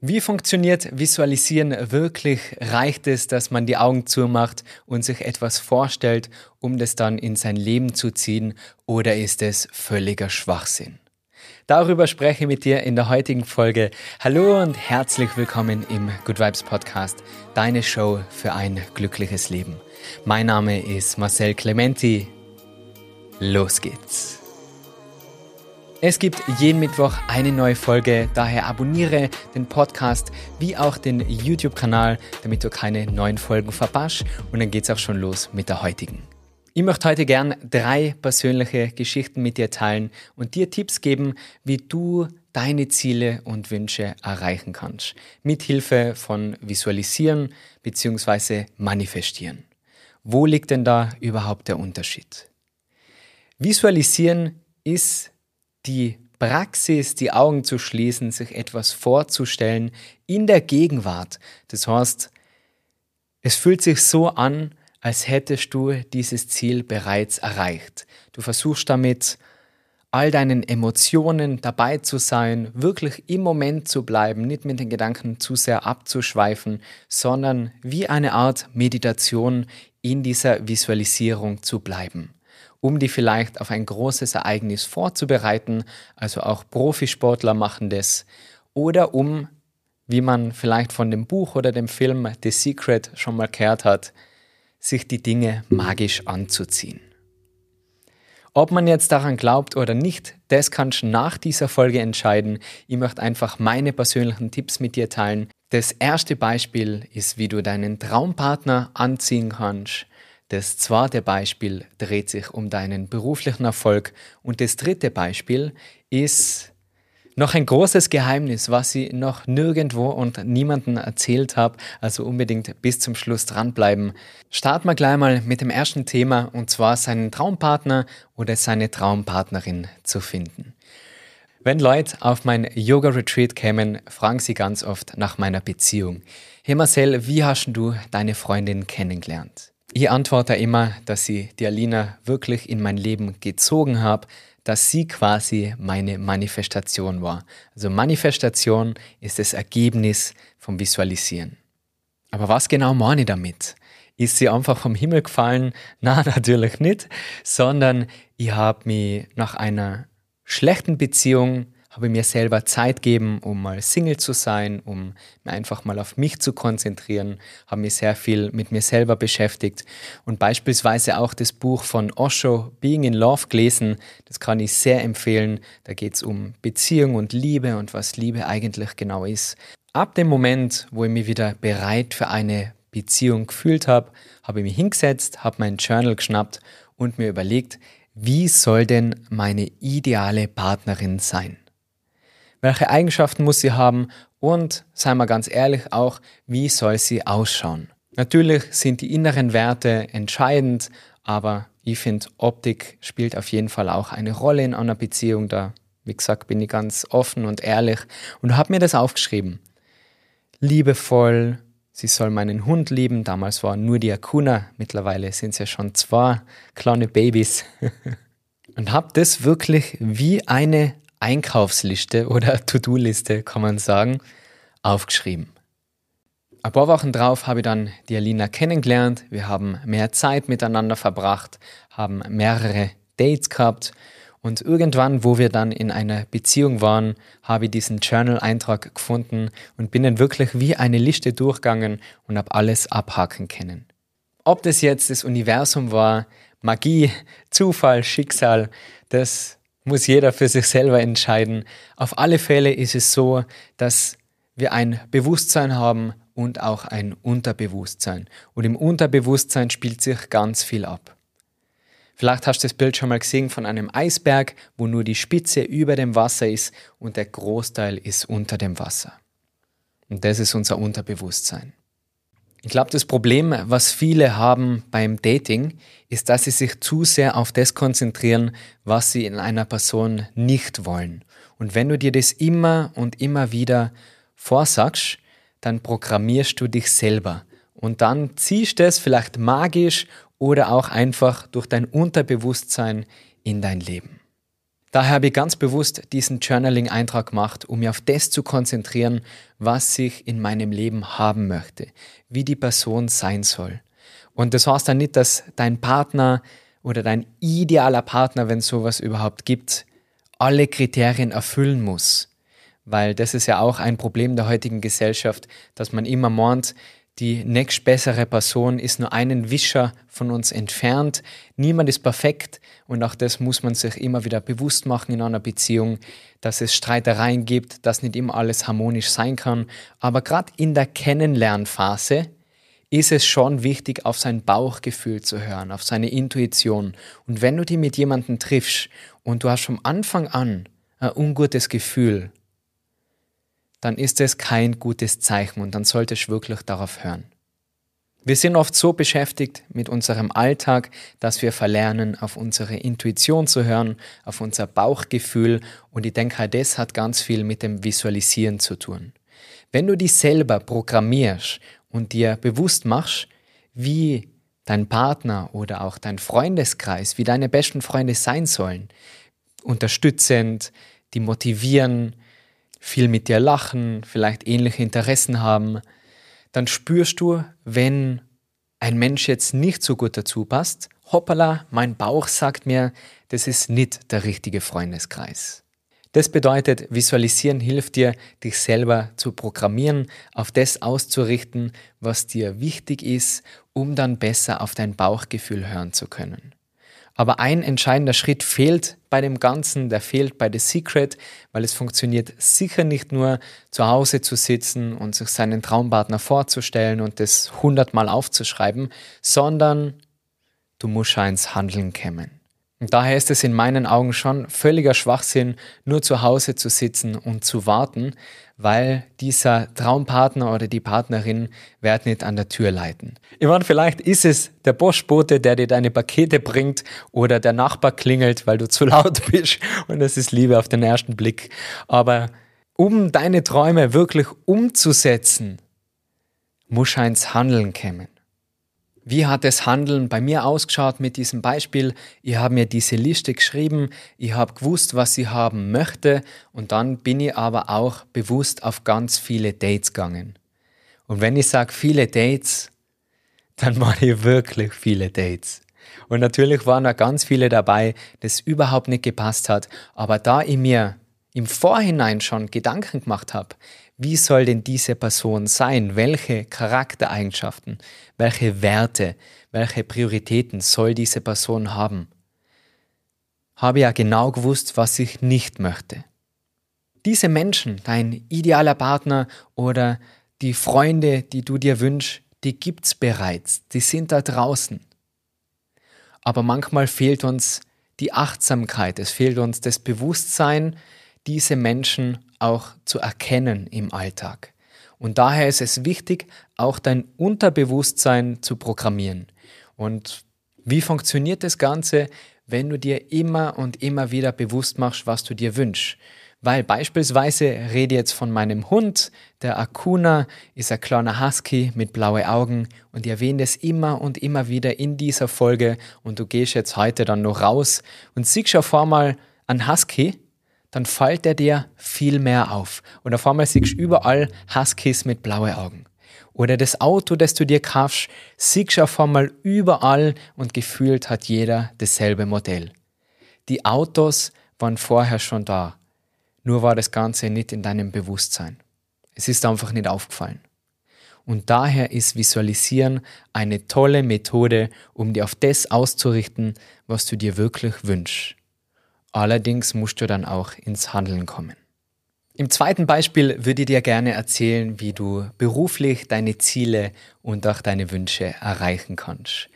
Wie funktioniert Visualisieren wirklich? Reicht es, dass man die Augen zumacht und sich etwas vorstellt, um das dann in sein Leben zu ziehen, oder ist es völliger Schwachsinn? Darüber spreche ich mit dir in der heutigen Folge. Hallo und herzlich willkommen im Good Vibes Podcast, deine Show für ein glückliches Leben. Mein Name ist Marcel Clementi. Los geht's. Es gibt jeden Mittwoch eine neue Folge, daher abonniere den Podcast wie auch den YouTube-Kanal, damit du keine neuen Folgen verpasst. Und dann geht's auch schon los mit der heutigen. Ich möchte heute gern drei persönliche Geschichten mit dir teilen und dir Tipps geben, wie du deine Ziele und Wünsche erreichen kannst. Mit Hilfe von Visualisieren bzw. Manifestieren. Wo liegt denn da überhaupt der Unterschied? Visualisieren ist die Praxis, die Augen zu schließen, sich etwas vorzustellen in der Gegenwart. Das heißt, es fühlt sich so an, als hättest du dieses Ziel bereits erreicht. Du versuchst damit, all deinen Emotionen dabei zu sein, wirklich im Moment zu bleiben, nicht mit den Gedanken zu sehr abzuschweifen, sondern wie eine Art Meditation in dieser Visualisierung zu bleiben um die vielleicht auf ein großes Ereignis vorzubereiten. Also auch Profisportler machen das. Oder um, wie man vielleicht von dem Buch oder dem Film The Secret schon mal gehört hat, sich die Dinge magisch anzuziehen. Ob man jetzt daran glaubt oder nicht, das kannst du nach dieser Folge entscheiden. Ich möchte einfach meine persönlichen Tipps mit dir teilen. Das erste Beispiel ist, wie du deinen Traumpartner anziehen kannst. Das zweite Beispiel dreht sich um deinen beruflichen Erfolg und das dritte Beispiel ist noch ein großes Geheimnis, was ich noch nirgendwo und niemandem erzählt habe, also unbedingt bis zum Schluss dranbleiben. Starten wir gleich mal mit dem ersten Thema und zwar seinen Traumpartner oder seine Traumpartnerin zu finden. Wenn Leute auf mein Yoga-Retreat kämen, fragen sie ganz oft nach meiner Beziehung. Hey Marcel, wie hast du deine Freundin kennengelernt? Ich antworte immer, dass ich die Alina wirklich in mein Leben gezogen habe, dass sie quasi meine Manifestation war. Also Manifestation ist das Ergebnis vom Visualisieren. Aber was genau meine ich damit? Ist sie einfach vom Himmel gefallen? Na, natürlich nicht, sondern ich habe mich nach einer schlechten Beziehung habe mir selber Zeit gegeben, um mal Single zu sein, um einfach mal auf mich zu konzentrieren, habe mich sehr viel mit mir selber beschäftigt und beispielsweise auch das Buch von Osho, Being in Love, gelesen. Das kann ich sehr empfehlen. Da geht es um Beziehung und Liebe und was Liebe eigentlich genau ist. Ab dem Moment, wo ich mich wieder bereit für eine Beziehung gefühlt habe, habe ich mich hingesetzt, habe mein Journal geschnappt und mir überlegt, wie soll denn meine ideale Partnerin sein? Welche Eigenschaften muss sie haben? Und, seien wir ganz ehrlich, auch, wie soll sie ausschauen? Natürlich sind die inneren Werte entscheidend, aber ich finde, Optik spielt auf jeden Fall auch eine Rolle in einer Beziehung. Da, wie gesagt, bin ich ganz offen und ehrlich und habe mir das aufgeschrieben. Liebevoll, sie soll meinen Hund lieben. Damals war nur die Akuna, mittlerweile sind es ja schon zwei kleine Babys. und habe das wirklich wie eine Einkaufsliste oder To-Do-Liste, kann man sagen, aufgeschrieben. Ein paar Wochen drauf habe ich dann die Alina kennengelernt. Wir haben mehr Zeit miteinander verbracht, haben mehrere Dates gehabt und irgendwann, wo wir dann in einer Beziehung waren, habe ich diesen Journal-Eintrag gefunden und bin dann wirklich wie eine Liste durchgegangen und habe alles abhaken können. Ob das jetzt das Universum war, Magie, Zufall, Schicksal, das muss jeder für sich selber entscheiden. Auf alle Fälle ist es so, dass wir ein Bewusstsein haben und auch ein Unterbewusstsein. Und im Unterbewusstsein spielt sich ganz viel ab. Vielleicht hast du das Bild schon mal gesehen von einem Eisberg, wo nur die Spitze über dem Wasser ist und der Großteil ist unter dem Wasser. Und das ist unser Unterbewusstsein. Ich glaube, das Problem, was viele haben beim Dating, ist, dass sie sich zu sehr auf das konzentrieren, was sie in einer Person nicht wollen. Und wenn du dir das immer und immer wieder vorsagst, dann programmierst du dich selber. Und dann ziehst du es vielleicht magisch oder auch einfach durch dein Unterbewusstsein in dein Leben. Daher habe ich ganz bewusst diesen Journaling-Eintrag gemacht, um mich auf das zu konzentrieren, was ich in meinem Leben haben möchte, wie die Person sein soll. Und das heißt dann nicht, dass dein Partner oder dein idealer Partner, wenn es sowas überhaupt gibt, alle Kriterien erfüllen muss. Weil das ist ja auch ein Problem der heutigen Gesellschaft, dass man immer meint, die nächst bessere Person ist nur einen Wischer von uns entfernt. Niemand ist perfekt und auch das muss man sich immer wieder bewusst machen in einer Beziehung, dass es Streitereien gibt, dass nicht immer alles harmonisch sein kann. Aber gerade in der Kennenlernphase ist es schon wichtig, auf sein Bauchgefühl zu hören, auf seine Intuition. Und wenn du die mit jemandem triffst und du hast vom Anfang an ein ungutes Gefühl, dann ist es kein gutes Zeichen und dann solltest du wirklich darauf hören. Wir sind oft so beschäftigt mit unserem Alltag, dass wir verlernen, auf unsere Intuition zu hören, auf unser Bauchgefühl und ich denke, das hat ganz viel mit dem Visualisieren zu tun. Wenn du dich selber programmierst und dir bewusst machst, wie dein Partner oder auch dein Freundeskreis, wie deine besten Freunde sein sollen, unterstützend, die motivieren, viel mit dir lachen, vielleicht ähnliche Interessen haben, dann spürst du, wenn ein Mensch jetzt nicht so gut dazu passt, hoppala, mein Bauch sagt mir, das ist nicht der richtige Freundeskreis. Das bedeutet, visualisieren hilft dir, dich selber zu programmieren, auf das auszurichten, was dir wichtig ist, um dann besser auf dein Bauchgefühl hören zu können. Aber ein entscheidender Schritt fehlt bei dem Ganzen, der fehlt bei The Secret, weil es funktioniert sicher nicht nur zu Hause zu sitzen und sich seinen Traumpartner vorzustellen und das hundertmal aufzuschreiben, sondern du musst ins Handeln kommen. Und daher ist es in meinen Augen schon völliger Schwachsinn, nur zu Hause zu sitzen und zu warten, weil dieser Traumpartner oder die Partnerin wird nicht an der Tür leiten. Meine, vielleicht ist es der Postbote, der dir deine Pakete bringt oder der Nachbar klingelt, weil du zu laut bist und das ist Liebe auf den ersten Blick. Aber um deine Träume wirklich umzusetzen, muss du ins Handeln kommen. Wie hat das Handeln bei mir ausgeschaut mit diesem Beispiel? Ich habe mir diese Liste geschrieben, ich habe gewusst, was ich haben möchte und dann bin ich aber auch bewusst auf ganz viele Dates gegangen. Und wenn ich sage viele Dates, dann meine ich wirklich viele Dates. Und natürlich waren da ganz viele dabei, das überhaupt nicht gepasst hat, aber da ich mir im Vorhinein schon Gedanken gemacht habe, wie soll denn diese Person sein? Welche Charaktereigenschaften, welche Werte, welche Prioritäten soll diese Person haben? Habe ja genau gewusst, was ich nicht möchte. Diese Menschen, dein idealer Partner oder die Freunde, die du dir wünschst, die gibt's bereits, die sind da draußen. Aber manchmal fehlt uns die Achtsamkeit, es fehlt uns das Bewusstsein, diese Menschen auch zu erkennen im Alltag. Und daher ist es wichtig, auch dein Unterbewusstsein zu programmieren. Und wie funktioniert das Ganze, wenn du dir immer und immer wieder bewusst machst, was du dir wünschst? Weil beispielsweise rede jetzt von meinem Hund, der Akuna ist ein kleiner Husky mit blauen Augen und ich erwähne es immer und immer wieder in dieser Folge und du gehst jetzt heute dann noch raus und siehst auf einmal einen Husky dann fällt er dir viel mehr auf. Und auf einmal siehst du überall Huskies mit blauen Augen. Oder das Auto, das du dir kaufst, siehst du auf einmal überall und gefühlt hat jeder dasselbe Modell. Die Autos waren vorher schon da. Nur war das Ganze nicht in deinem Bewusstsein. Es ist einfach nicht aufgefallen. Und daher ist Visualisieren eine tolle Methode, um dir auf das auszurichten, was du dir wirklich wünschst. Allerdings musst du dann auch ins Handeln kommen. Im zweiten Beispiel würde ich dir gerne erzählen, wie du beruflich deine Ziele und auch deine Wünsche erreichen kannst.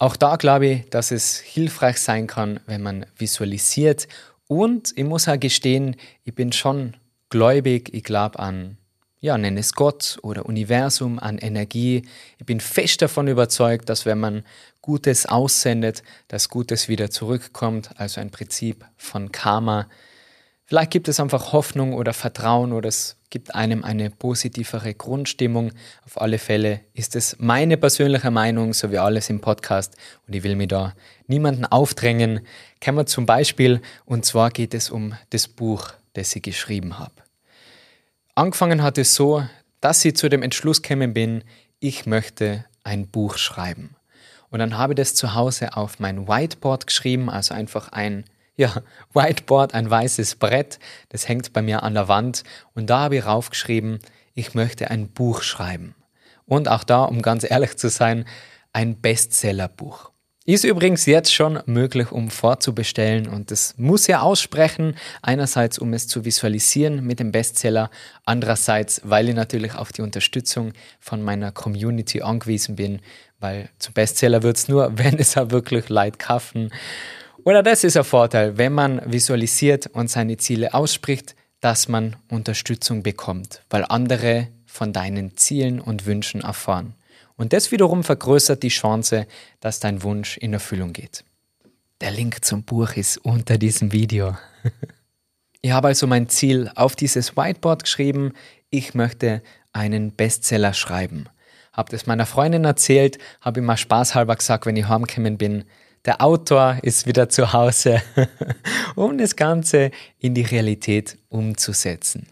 Auch da glaube ich, dass es hilfreich sein kann, wenn man visualisiert. Und ich muss auch gestehen, ich bin schon gläubig, ich glaube an ja, nenne es Gott oder Universum, an Energie. Ich bin fest davon überzeugt, dass wenn man Gutes aussendet, dass Gutes wieder zurückkommt, also ein Prinzip von Karma. Vielleicht gibt es einfach Hoffnung oder Vertrauen oder es gibt einem eine positivere Grundstimmung. Auf alle Fälle ist es meine persönliche Meinung, so wie alles im Podcast. Und ich will mir da niemanden aufdrängen. Kommen wir zum Beispiel, und zwar geht es um das Buch, das ich geschrieben habe. Angefangen hat es so, dass ich zu dem Entschluss gekommen bin, ich möchte ein Buch schreiben. Und dann habe ich das zu Hause auf mein Whiteboard geschrieben, also einfach ein ja, Whiteboard, ein weißes Brett, das hängt bei mir an der Wand und da habe ich raufgeschrieben, ich möchte ein Buch schreiben. Und auch da, um ganz ehrlich zu sein, ein Bestsellerbuch. Ist übrigens jetzt schon möglich, um vorzubestellen und das muss ja aussprechen. Einerseits, um es zu visualisieren mit dem Bestseller, andererseits, weil ich natürlich auf die Unterstützung von meiner Community angewiesen bin, weil zum Bestseller wird es nur, wenn es auch wirklich Leid kaufen. Oder das ist ein Vorteil, wenn man visualisiert und seine Ziele ausspricht, dass man Unterstützung bekommt, weil andere von deinen Zielen und Wünschen erfahren. Und das wiederum vergrößert die Chance, dass dein Wunsch in Erfüllung geht. Der Link zum Buch ist unter diesem Video. ich habe also mein Ziel auf dieses Whiteboard geschrieben. Ich möchte einen Bestseller schreiben. Habe das meiner Freundin erzählt, habe immer spaßhalber gesagt, wenn ich heimgekommen bin, der Autor ist wieder zu Hause, um das Ganze in die Realität umzusetzen.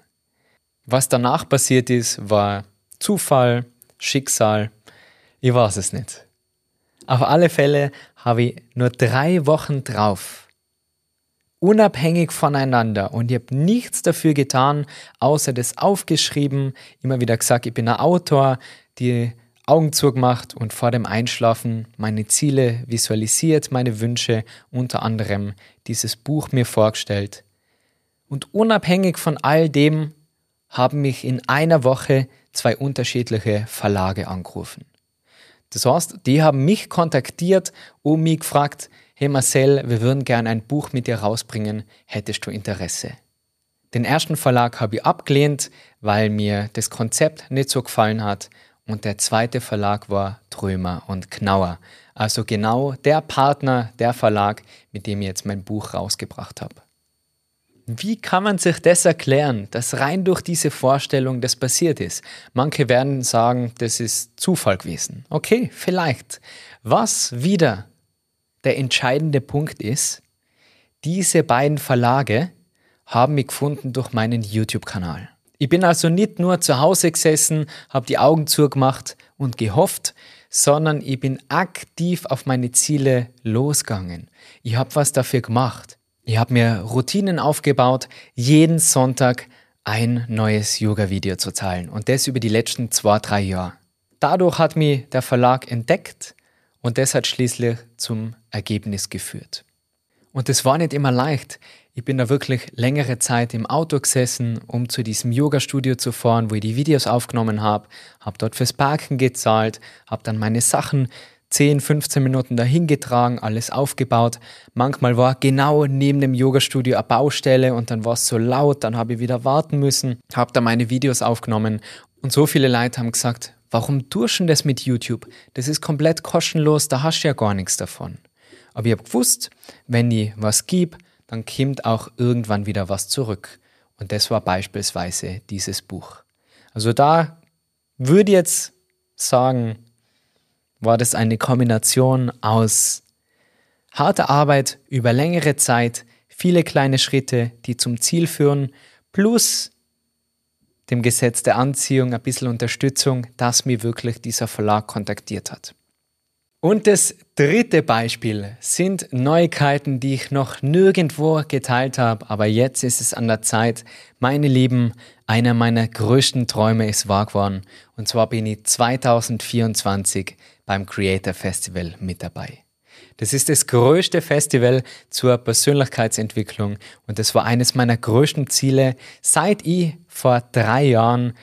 Was danach passiert ist, war Zufall, Schicksal, ich weiß es nicht. Auf alle Fälle habe ich nur drei Wochen drauf, unabhängig voneinander und ich habe nichts dafür getan, außer das aufgeschrieben, immer wieder gesagt, ich bin ein Autor, die Augen zugemacht und vor dem Einschlafen meine Ziele visualisiert, meine Wünsche, unter anderem dieses Buch mir vorgestellt. Und unabhängig von all dem haben mich in einer Woche zwei unterschiedliche Verlage angerufen. Das heißt, die haben mich kontaktiert und mich gefragt, hey Marcel, wir würden gerne ein Buch mit dir rausbringen, hättest du Interesse? Den ersten Verlag habe ich abgelehnt, weil mir das Konzept nicht so gefallen hat und der zweite Verlag war Trömer und Knauer. Also genau der Partner, der Verlag, mit dem ich jetzt mein Buch rausgebracht habe. Wie kann man sich das erklären, dass rein durch diese Vorstellung das passiert ist? Manche werden sagen, das ist Zufall gewesen. Okay, vielleicht. Was wieder der entscheidende Punkt ist, diese beiden Verlage haben mich gefunden durch meinen YouTube-Kanal. Ich bin also nicht nur zu Hause gesessen, habe die Augen zugemacht und gehofft, sondern ich bin aktiv auf meine Ziele losgegangen. Ich habe was dafür gemacht. Ich habe mir Routinen aufgebaut, jeden Sonntag ein neues Yoga-Video zu teilen und das über die letzten zwei, drei Jahre. Dadurch hat mich der Verlag entdeckt und das hat schließlich zum Ergebnis geführt. Und es war nicht immer leicht. Ich bin da wirklich längere Zeit im Auto gesessen, um zu diesem Yoga-Studio zu fahren, wo ich die Videos aufgenommen habe, habe dort fürs Parken gezahlt, habe dann meine Sachen 10, 15 Minuten dahin getragen, alles aufgebaut. Manchmal war genau neben dem Yoga-Studio eine Baustelle und dann war es so laut, dann habe ich wieder warten müssen, habe da meine Videos aufgenommen und so viele Leute haben gesagt, warum duschen das mit YouTube? Das ist komplett kostenlos, da hast du ja gar nichts davon. Aber ich habe gewusst, wenn ich was gebe, dann kommt auch irgendwann wieder was zurück. Und das war beispielsweise dieses Buch. Also da würde ich jetzt sagen, war das eine Kombination aus harter Arbeit über längere Zeit, viele kleine Schritte, die zum Ziel führen, plus dem Gesetz der Anziehung ein bisschen Unterstützung, dass mir wirklich dieser Verlag kontaktiert hat. Und das dritte Beispiel sind Neuigkeiten, die ich noch nirgendwo geteilt habe, aber jetzt ist es an der Zeit. Meine Lieben, einer meiner größten Träume ist wahr geworden. Und zwar bin ich 2024 beim Creator Festival mit dabei. Das ist das größte Festival zur Persönlichkeitsentwicklung und das war eines meiner größten Ziele, seit ich vor drei Jahren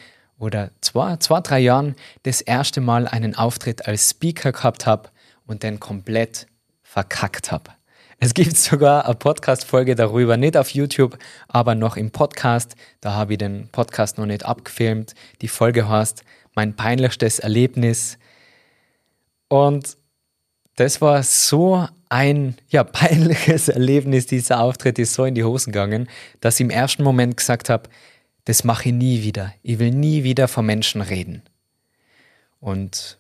oder zwei, zwei, drei Jahren das erste Mal einen Auftritt als Speaker gehabt habe und den komplett verkackt habe. Es gibt sogar eine Podcast-Folge darüber, nicht auf YouTube, aber noch im Podcast. Da habe ich den Podcast noch nicht abgefilmt. Die Folge heißt Mein peinlichstes Erlebnis. Und Das war so ein ja, peinliches Erlebnis. Dieser Auftritt ist so in die Hosen gegangen, dass ich im ersten Moment gesagt habe, das mache ich nie wieder. Ich will nie wieder vor Menschen reden. Und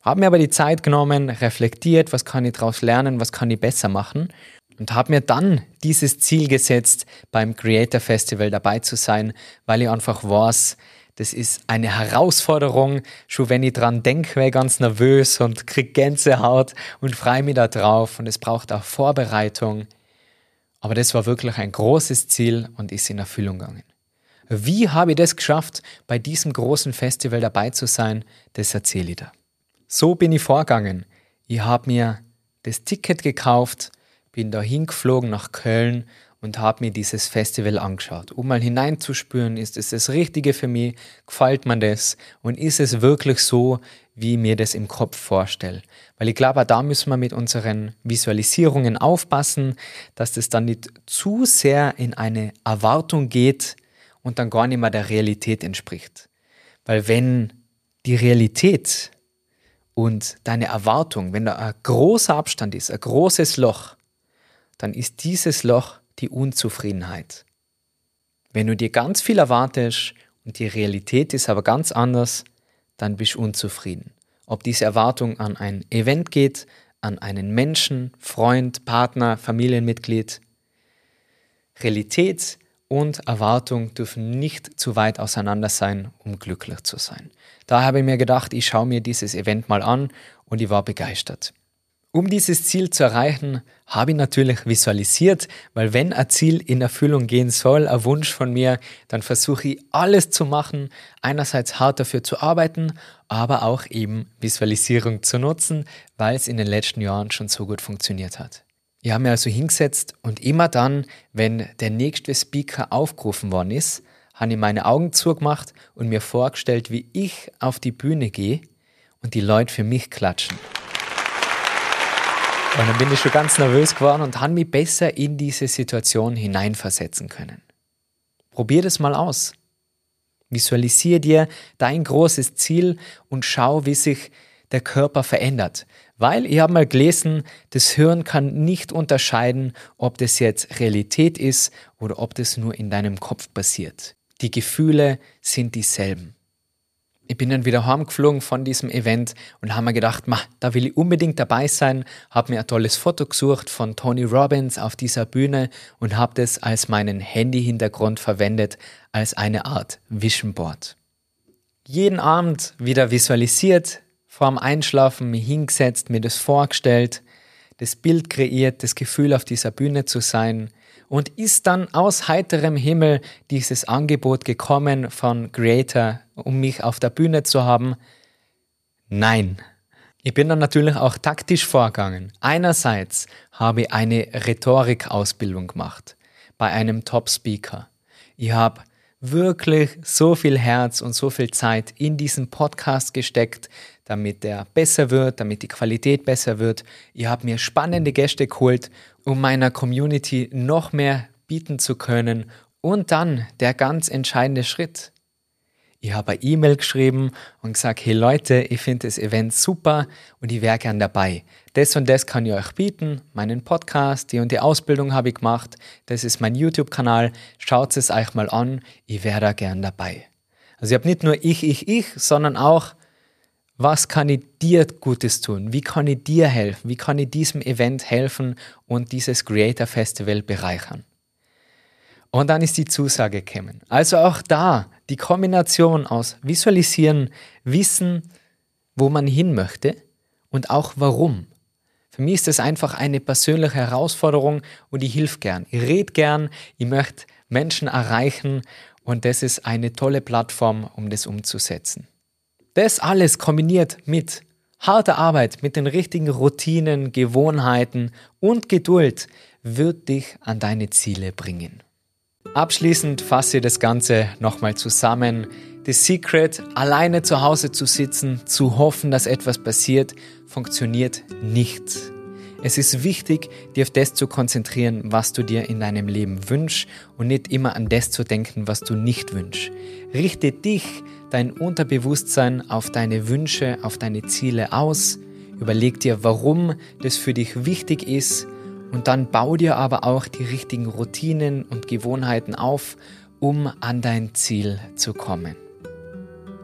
habe mir aber die Zeit genommen, reflektiert, was kann ich daraus lernen, was kann ich besser machen und habe mir dann dieses Ziel gesetzt, beim Creator Festival dabei zu sein, weil ich einfach weiß, das ist eine Herausforderung. Schon wenn ich dran denke, wäre ich ganz nervös und kriege Gänsehaut und freue mich da drauf. Und es braucht auch Vorbereitung. Aber das war wirklich ein großes Ziel und ist in Erfüllung gegangen. Wie habe ich das geschafft, bei diesem großen Festival dabei zu sein? Das erzähle ich da. So bin ich vorgegangen. Ich habe mir das Ticket gekauft, bin da hingeflogen nach Köln und habe mir dieses Festival angeschaut, um mal hineinzuspüren, ist es das Richtige für mich, gefällt mir das und ist es wirklich so, wie ich mir das im Kopf vorstelle. Weil ich glaube, da müssen wir mit unseren Visualisierungen aufpassen, dass das dann nicht zu sehr in eine Erwartung geht und dann gar nicht mehr der Realität entspricht. Weil wenn die Realität und deine Erwartung, wenn da ein großer Abstand ist, ein großes Loch, dann ist dieses Loch die Unzufriedenheit. Wenn du dir ganz viel erwartest und die Realität ist aber ganz anders, dann bist du unzufrieden. Ob diese Erwartung an ein Event geht, an einen Menschen, Freund, Partner, Familienmitglied. Realität und Erwartung dürfen nicht zu weit auseinander sein, um glücklich zu sein. Da habe ich mir gedacht, ich schaue mir dieses Event mal an und ich war begeistert. Um dieses Ziel zu erreichen, habe ich natürlich visualisiert, weil wenn ein Ziel in Erfüllung gehen soll, ein Wunsch von mir, dann versuche ich alles zu machen, einerseits hart dafür zu arbeiten, aber auch eben Visualisierung zu nutzen, weil es in den letzten Jahren schon so gut funktioniert hat. Ich habe mir also hingesetzt und immer dann, wenn der nächste Speaker aufgerufen worden ist, habe ich meine Augen zugemacht und mir vorgestellt, wie ich auf die Bühne gehe und die Leute für mich klatschen. Und dann bin ich schon ganz nervös geworden und habe mich besser in diese Situation hineinversetzen können. Probier das mal aus. Visualisier dir dein großes Ziel und schau, wie sich der Körper verändert. Weil ich habe mal gelesen, das Hirn kann nicht unterscheiden, ob das jetzt Realität ist oder ob das nur in deinem Kopf passiert. Die Gefühle sind dieselben ich bin dann wieder heimgeflogen von diesem Event und habe mir gedacht, ma, da will ich unbedingt dabei sein, habe mir ein tolles Foto gesucht von Tony Robbins auf dieser Bühne und habe das als meinen Handy-Hintergrund verwendet, als eine Art Vision Board. Jeden Abend wieder visualisiert, vorm Einschlafen mich hingesetzt, mir das vorgestellt, das Bild kreiert, das Gefühl auf dieser Bühne zu sein, und ist dann aus heiterem Himmel dieses Angebot gekommen von Creator, um mich auf der Bühne zu haben? Nein. Ich bin dann natürlich auch taktisch vorgegangen. Einerseits habe ich eine Rhetorikausbildung gemacht bei einem Top-Speaker. Ich habe wirklich so viel Herz und so viel Zeit in diesen Podcast gesteckt, damit er besser wird, damit die Qualität besser wird. Ich habe mir spannende Gäste geholt, um meiner Community noch mehr bieten zu können. Und dann der ganz entscheidende Schritt. Ich habe eine E-Mail geschrieben und gesagt, hey Leute, ich finde das Event super und ich wäre gern dabei. Das und das kann ich euch bieten, meinen Podcast, die und die Ausbildung habe ich gemacht, das ist mein YouTube-Kanal, schaut es euch mal an, ich wäre da gern dabei. Also ich habe nicht nur ich, ich, ich, sondern auch, was kann ich dir Gutes tun? Wie kann ich dir helfen? Wie kann ich diesem Event helfen und dieses Creator Festival bereichern? Und dann ist die Zusage gekommen. Also auch da die Kombination aus Visualisieren, Wissen, wo man hin möchte und auch warum. Für mich ist das einfach eine persönliche Herausforderung und ich hilf gern. Ich rede gern, ich möchte Menschen erreichen und das ist eine tolle Plattform, um das umzusetzen. Das alles kombiniert mit harter Arbeit, mit den richtigen Routinen, Gewohnheiten und Geduld wird dich an deine Ziele bringen. Abschließend fasse ich das Ganze nochmal zusammen. Das Secret, alleine zu Hause zu sitzen, zu hoffen, dass etwas passiert, funktioniert nicht. Es ist wichtig, dir auf das zu konzentrieren, was du dir in deinem Leben wünschst und nicht immer an das zu denken, was du nicht wünschst. Richte dich, dein Unterbewusstsein auf deine Wünsche, auf deine Ziele aus Überleg dir, warum das für dich wichtig ist und dann bau dir aber auch die richtigen Routinen und Gewohnheiten auf, um an dein Ziel zu kommen.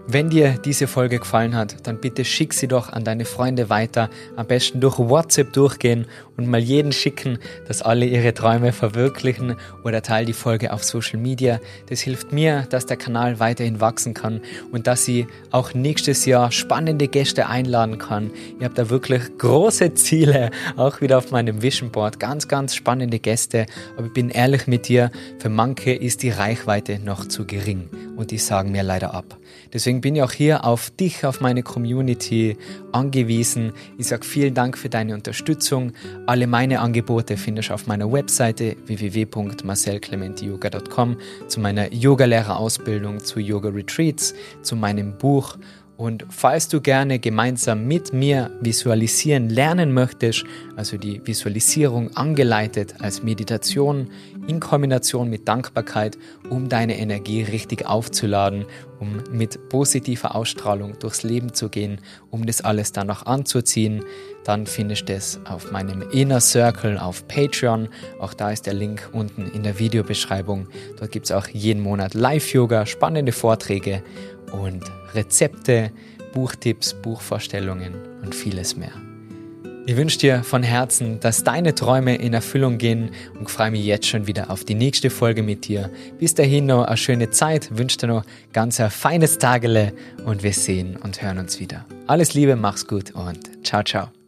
Wenn dir diese Folge gefallen hat, dann bitte schick sie doch an deine Freunde weiter. Am besten durch WhatsApp durchgehen und mal jeden schicken, dass alle ihre Träume verwirklichen oder teil die Folge auf Social Media. Das hilft mir, dass der Kanal weiterhin wachsen kann und dass ich auch nächstes Jahr spannende Gäste einladen kann. Ihr habt da wirklich große Ziele, auch wieder auf meinem Vision Board. Ganz, ganz spannende Gäste. Aber ich bin ehrlich mit dir, für manche ist die Reichweite noch zu gering und die sagen mir leider ab. Deswegen bin ich auch hier auf dich, auf meine Community angewiesen. Ich sage vielen Dank für deine Unterstützung. Alle meine Angebote findest du auf meiner Webseite www.marcelclementiyoga.com zu meiner Yogalehrerausbildung, zu Yoga Retreats, zu meinem Buch. Und falls du gerne gemeinsam mit mir visualisieren lernen möchtest, also die Visualisierung angeleitet als Meditation in Kombination mit Dankbarkeit, um deine Energie richtig aufzuladen, um mit positiver Ausstrahlung durchs Leben zu gehen, um das alles dann noch anzuziehen, dann findest du das auf meinem Inner Circle auf Patreon. Auch da ist der Link unten in der Videobeschreibung. Dort gibt es auch jeden Monat Live-Yoga, spannende Vorträge und Rezepte, Buchtipps, Buchvorstellungen und vieles mehr. Ich wünsche dir von Herzen, dass deine Träume in Erfüllung gehen und freue mich jetzt schon wieder auf die nächste Folge mit dir. Bis dahin noch eine schöne Zeit, wünsche dir noch ganz ein feines Tagele und wir sehen und hören uns wieder. Alles Liebe, mach's gut und ciao, ciao.